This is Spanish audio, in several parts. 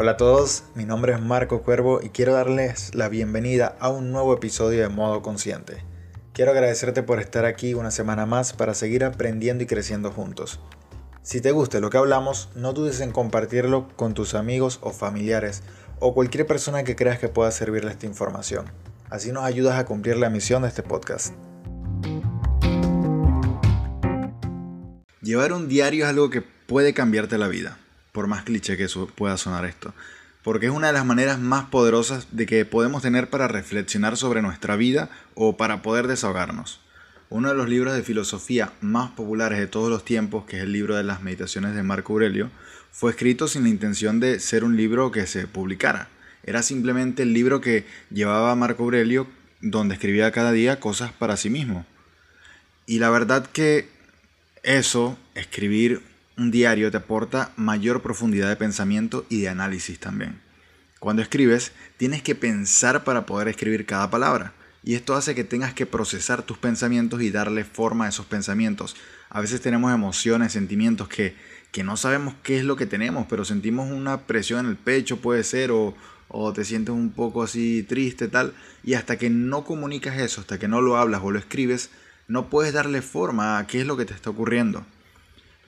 Hola a todos, mi nombre es Marco Cuervo y quiero darles la bienvenida a un nuevo episodio de Modo Consciente. Quiero agradecerte por estar aquí una semana más para seguir aprendiendo y creciendo juntos. Si te gusta lo que hablamos, no dudes en compartirlo con tus amigos o familiares o cualquier persona que creas que pueda servirle esta información. Así nos ayudas a cumplir la misión de este podcast. Llevar un diario es algo que puede cambiarte la vida por más cliché que pueda sonar esto, porque es una de las maneras más poderosas de que podemos tener para reflexionar sobre nuestra vida o para poder desahogarnos. Uno de los libros de filosofía más populares de todos los tiempos, que es el libro de las meditaciones de Marco Aurelio, fue escrito sin la intención de ser un libro que se publicara. Era simplemente el libro que llevaba Marco Aurelio donde escribía cada día cosas para sí mismo. Y la verdad que eso, escribir un diario te aporta mayor profundidad de pensamiento y de análisis también. Cuando escribes, tienes que pensar para poder escribir cada palabra. Y esto hace que tengas que procesar tus pensamientos y darle forma a esos pensamientos. A veces tenemos emociones, sentimientos que, que no sabemos qué es lo que tenemos, pero sentimos una presión en el pecho, puede ser, o, o te sientes un poco así triste, tal. Y hasta que no comunicas eso, hasta que no lo hablas o lo escribes, no puedes darle forma a qué es lo que te está ocurriendo.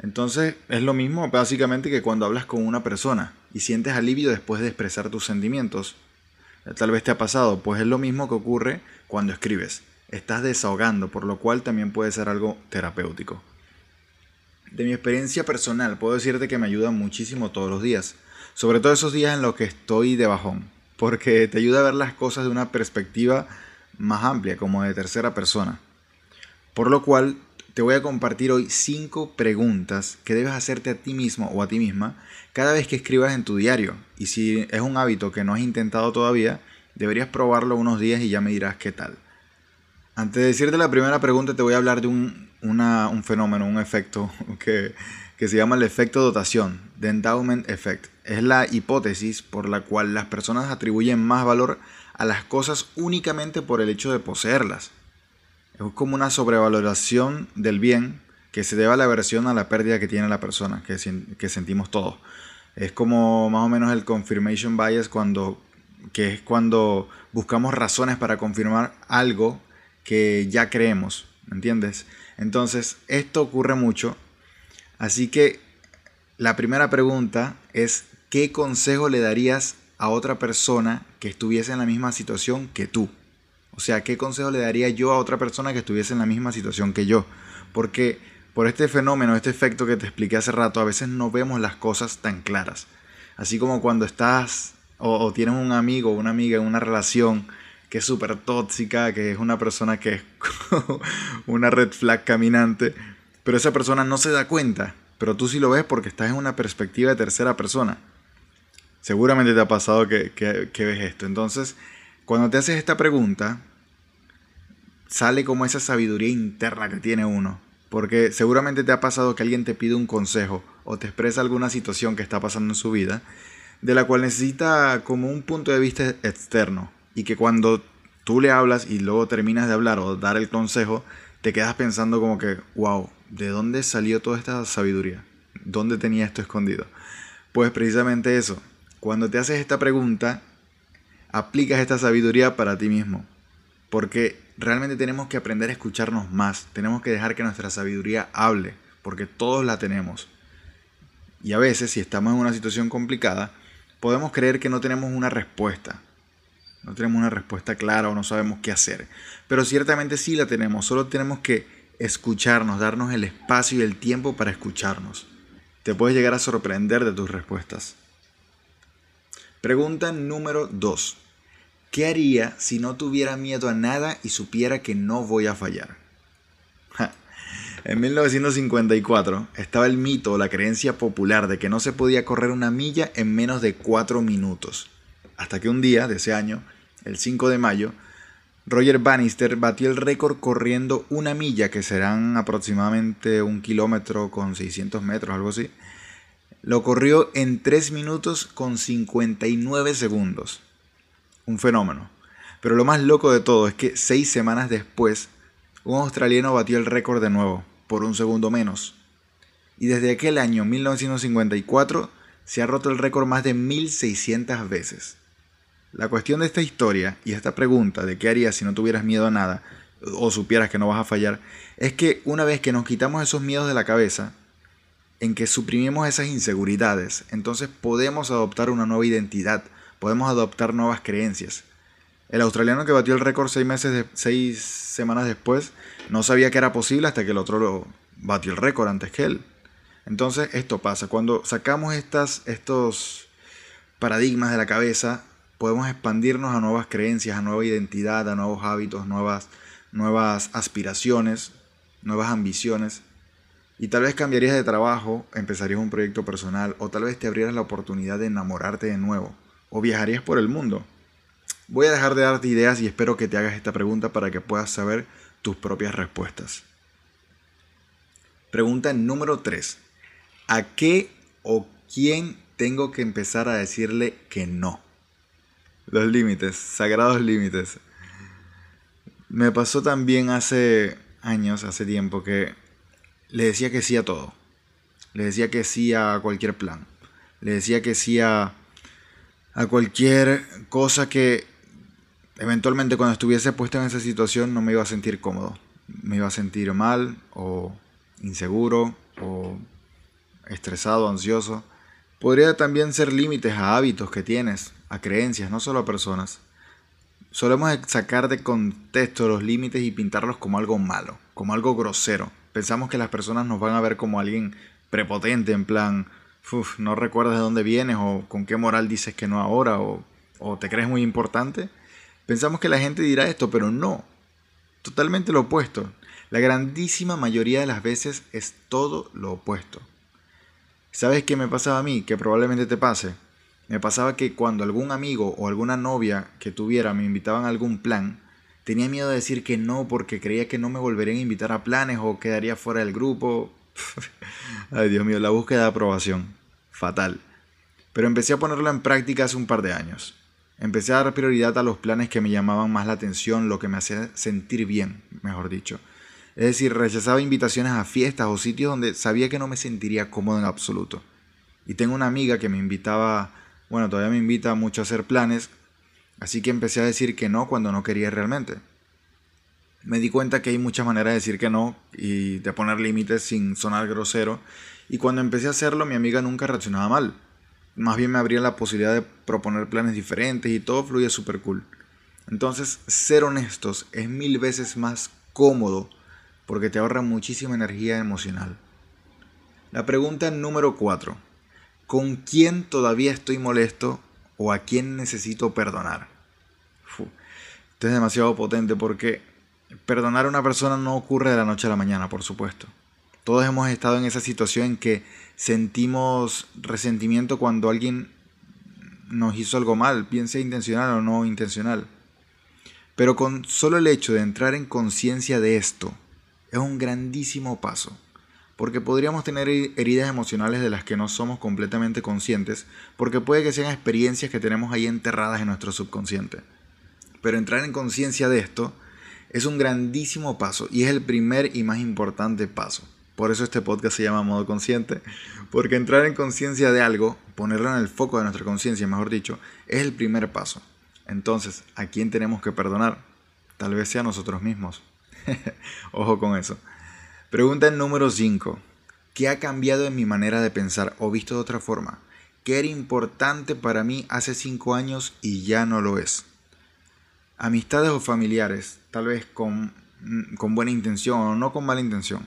Entonces es lo mismo básicamente que cuando hablas con una persona y sientes alivio después de expresar tus sentimientos. Tal vez te ha pasado, pues es lo mismo que ocurre cuando escribes. Estás desahogando, por lo cual también puede ser algo terapéutico. De mi experiencia personal, puedo decirte que me ayuda muchísimo todos los días, sobre todo esos días en los que estoy de bajón, porque te ayuda a ver las cosas de una perspectiva más amplia, como de tercera persona. Por lo cual te voy a compartir hoy 5 preguntas que debes hacerte a ti mismo o a ti misma cada vez que escribas en tu diario. Y si es un hábito que no has intentado todavía, deberías probarlo unos días y ya me dirás qué tal. Antes de decirte la primera pregunta, te voy a hablar de un, un fenómeno, un efecto que, que se llama el efecto dotación, The Endowment Effect. Es la hipótesis por la cual las personas atribuyen más valor a las cosas únicamente por el hecho de poseerlas. Es como una sobrevaloración del bien que se debe a la aversión a la pérdida que tiene la persona, que, que sentimos todos. Es como más o menos el confirmation bias cuando, que es cuando buscamos razones para confirmar algo que ya creemos, ¿entiendes? Entonces, esto ocurre mucho. Así que la primera pregunta es, ¿qué consejo le darías a otra persona que estuviese en la misma situación que tú? O sea, ¿qué consejo le daría yo a otra persona que estuviese en la misma situación que yo? Porque por este fenómeno, este efecto que te expliqué hace rato, a veces no vemos las cosas tan claras. Así como cuando estás o, tienes un amigo o una amiga en una relación que es súper tóxica, que es una persona que es una red flag caminante, pero esa persona no se da cuenta, pero tú sí lo ves porque estás en una perspectiva de tercera persona. Seguramente te ha pasado que, que ves esto. Entonces, cuando te haces esta pregunta, sale como esa sabiduría interna que tiene uno. Porque seguramente te ha pasado que alguien te pide un consejo o te expresa alguna situación que está pasando en su vida, de la cual necesita como un punto de vista externo. Y que cuando tú le hablas y luego terminas de hablar o dar el consejo, te quedas pensando como que, wow, ¿de dónde salió toda esta sabiduría? ¿Dónde tenía esto escondido? Pues precisamente eso. Cuando te haces esta pregunta, aplicas esta sabiduría para ti mismo. Porque realmente tenemos que aprender a escucharnos más. Tenemos que dejar que nuestra sabiduría hable. Porque todos la tenemos. Y a veces, si estamos en una situación complicada, podemos creer que no tenemos una respuesta. No tenemos una respuesta clara o no sabemos qué hacer. Pero ciertamente sí la tenemos. Solo tenemos que escucharnos, darnos el espacio y el tiempo para escucharnos. Te puedes llegar a sorprender de tus respuestas. Pregunta número 2. ¿Qué haría si no tuviera miedo a nada y supiera que no voy a fallar? En 1954 estaba el mito o la creencia popular de que no se podía correr una milla en menos de 4 minutos. Hasta que un día de ese año, el 5 de mayo, Roger Bannister batió el récord corriendo una milla, que serán aproximadamente un kilómetro con 600 metros, algo así, lo corrió en 3 minutos con 59 segundos. Un fenómeno. Pero lo más loco de todo es que 6 semanas después, un australiano batió el récord de nuevo, por un segundo menos. Y desde aquel año 1954 se ha roto el récord más de 1600 veces. La cuestión de esta historia y esta pregunta de qué harías si no tuvieras miedo a nada o supieras que no vas a fallar, es que una vez que nos quitamos esos miedos de la cabeza, en que suprimimos esas inseguridades, entonces podemos adoptar una nueva identidad, podemos adoptar nuevas creencias. El australiano que batió el récord seis meses seis semanas después no sabía que era posible hasta que el otro lo batió el récord antes que él. Entonces esto pasa cuando sacamos estas, estos paradigmas de la cabeza, podemos expandirnos a nuevas creencias, a nueva identidad, a nuevos hábitos, nuevas, nuevas aspiraciones, nuevas ambiciones. Y tal vez cambiarías de trabajo, empezarías un proyecto personal o tal vez te abrieras la oportunidad de enamorarte de nuevo o viajarías por el mundo. Voy a dejar de darte ideas y espero que te hagas esta pregunta para que puedas saber tus propias respuestas. Pregunta número 3. ¿A qué o quién tengo que empezar a decirle que no? Los límites, sagrados límites. Me pasó también hace años, hace tiempo, que le decía que sí a todo. Le decía que sí a cualquier plan. Le decía que sí a, a cualquier cosa que eventualmente cuando estuviese puesto en esa situación no me iba a sentir cómodo. Me iba a sentir mal o inseguro o estresado, ansioso. Podría también ser límites a hábitos que tienes, a creencias, no solo a personas. Solemos sacar de contexto los límites y pintarlos como algo malo, como algo grosero. Pensamos que las personas nos van a ver como alguien prepotente, en plan, no recuerdas de dónde vienes o con qué moral dices que no ahora o, o te crees muy importante. Pensamos que la gente dirá esto, pero no. Totalmente lo opuesto. La grandísima mayoría de las veces es todo lo opuesto. ¿Sabes qué me pasaba a mí? Que probablemente te pase. Me pasaba que cuando algún amigo o alguna novia que tuviera me invitaban a algún plan, tenía miedo de decir que no porque creía que no me volverían a invitar a planes o quedaría fuera del grupo. Ay, Dios mío, la búsqueda de aprobación. Fatal. Pero empecé a ponerlo en práctica hace un par de años. Empecé a dar prioridad a los planes que me llamaban más la atención, lo que me hacía sentir bien, mejor dicho. Es decir, rechazaba invitaciones a fiestas o sitios donde sabía que no me sentiría cómodo en absoluto. Y tengo una amiga que me invitaba, bueno, todavía me invita mucho a hacer planes, así que empecé a decir que no cuando no quería realmente. Me di cuenta que hay muchas maneras de decir que no y de poner límites sin sonar grosero, y cuando empecé a hacerlo mi amiga nunca reaccionaba mal. Más bien me abría la posibilidad de proponer planes diferentes y todo fluye súper cool. Entonces, ser honestos es mil veces más cómodo porque te ahorra muchísima energía emocional. La pregunta número 4. ¿Con quién todavía estoy molesto o a quién necesito perdonar? esto es demasiado potente porque perdonar a una persona no ocurre de la noche a la mañana, por supuesto. Todos hemos estado en esa situación en que sentimos resentimiento cuando alguien nos hizo algo mal, bien intencional o no intencional. Pero con solo el hecho de entrar en conciencia de esto, es un grandísimo paso, porque podríamos tener heridas emocionales de las que no somos completamente conscientes, porque puede que sean experiencias que tenemos ahí enterradas en nuestro subconsciente. Pero entrar en conciencia de esto es un grandísimo paso y es el primer y más importante paso. Por eso este podcast se llama Modo Consciente, porque entrar en conciencia de algo, ponerlo en el foco de nuestra conciencia, mejor dicho, es el primer paso. Entonces, ¿a quién tenemos que perdonar? Tal vez sea a nosotros mismos. Ojo con eso. Pregunta número 5. ¿Qué ha cambiado en mi manera de pensar o visto de otra forma? ¿Qué era importante para mí hace 5 años y ya no lo es? Amistades o familiares, tal vez con, con buena intención o no con mala intención,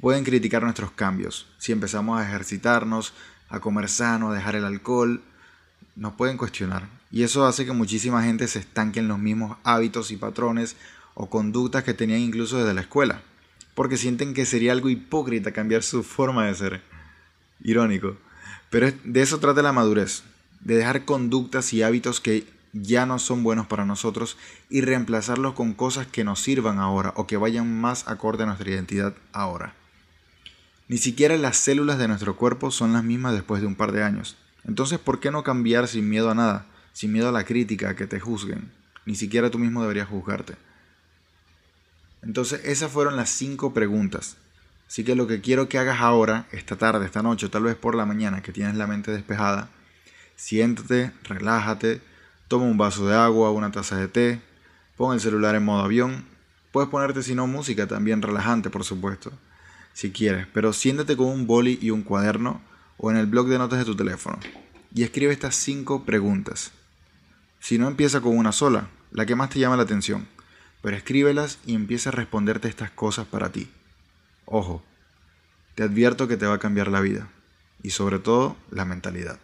pueden criticar nuestros cambios. Si empezamos a ejercitarnos, a comer sano, a dejar el alcohol, nos pueden cuestionar. Y eso hace que muchísima gente se estanque en los mismos hábitos y patrones o conductas que tenían incluso desde la escuela, porque sienten que sería algo hipócrita cambiar su forma de ser. Irónico. Pero de eso trata la madurez, de dejar conductas y hábitos que ya no son buenos para nosotros y reemplazarlos con cosas que nos sirvan ahora o que vayan más acorde a nuestra identidad ahora. Ni siquiera las células de nuestro cuerpo son las mismas después de un par de años. Entonces, ¿por qué no cambiar sin miedo a nada? Sin miedo a la crítica, a que te juzguen. Ni siquiera tú mismo deberías juzgarte. Entonces, esas fueron las cinco preguntas. Así que lo que quiero que hagas ahora, esta tarde, esta noche, tal vez por la mañana, que tienes la mente despejada, siéntate, relájate, toma un vaso de agua, una taza de té, pon el celular en modo avión. Puedes ponerte si no música también relajante, por supuesto, si quieres, pero siéntate con un boli y un cuaderno o en el blog de notas de tu teléfono y escribe estas cinco preguntas. Si no empieza con una sola, la que más te llama la atención, pero escríbelas y empieza a responderte estas cosas para ti. Ojo, te advierto que te va a cambiar la vida y sobre todo la mentalidad.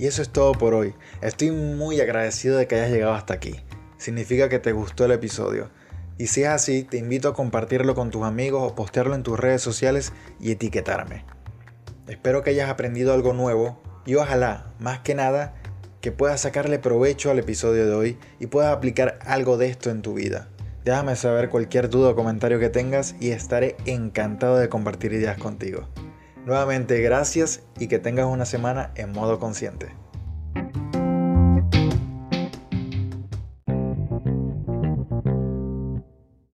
Y eso es todo por hoy. Estoy muy agradecido de que hayas llegado hasta aquí. Significa que te gustó el episodio. Y si es así, te invito a compartirlo con tus amigos o postearlo en tus redes sociales y etiquetarme. Espero que hayas aprendido algo nuevo y ojalá, más que nada, que puedas sacarle provecho al episodio de hoy y puedas aplicar algo de esto en tu vida. Déjame saber cualquier duda o comentario que tengas y estaré encantado de compartir ideas contigo. Nuevamente gracias y que tengas una semana en modo consciente.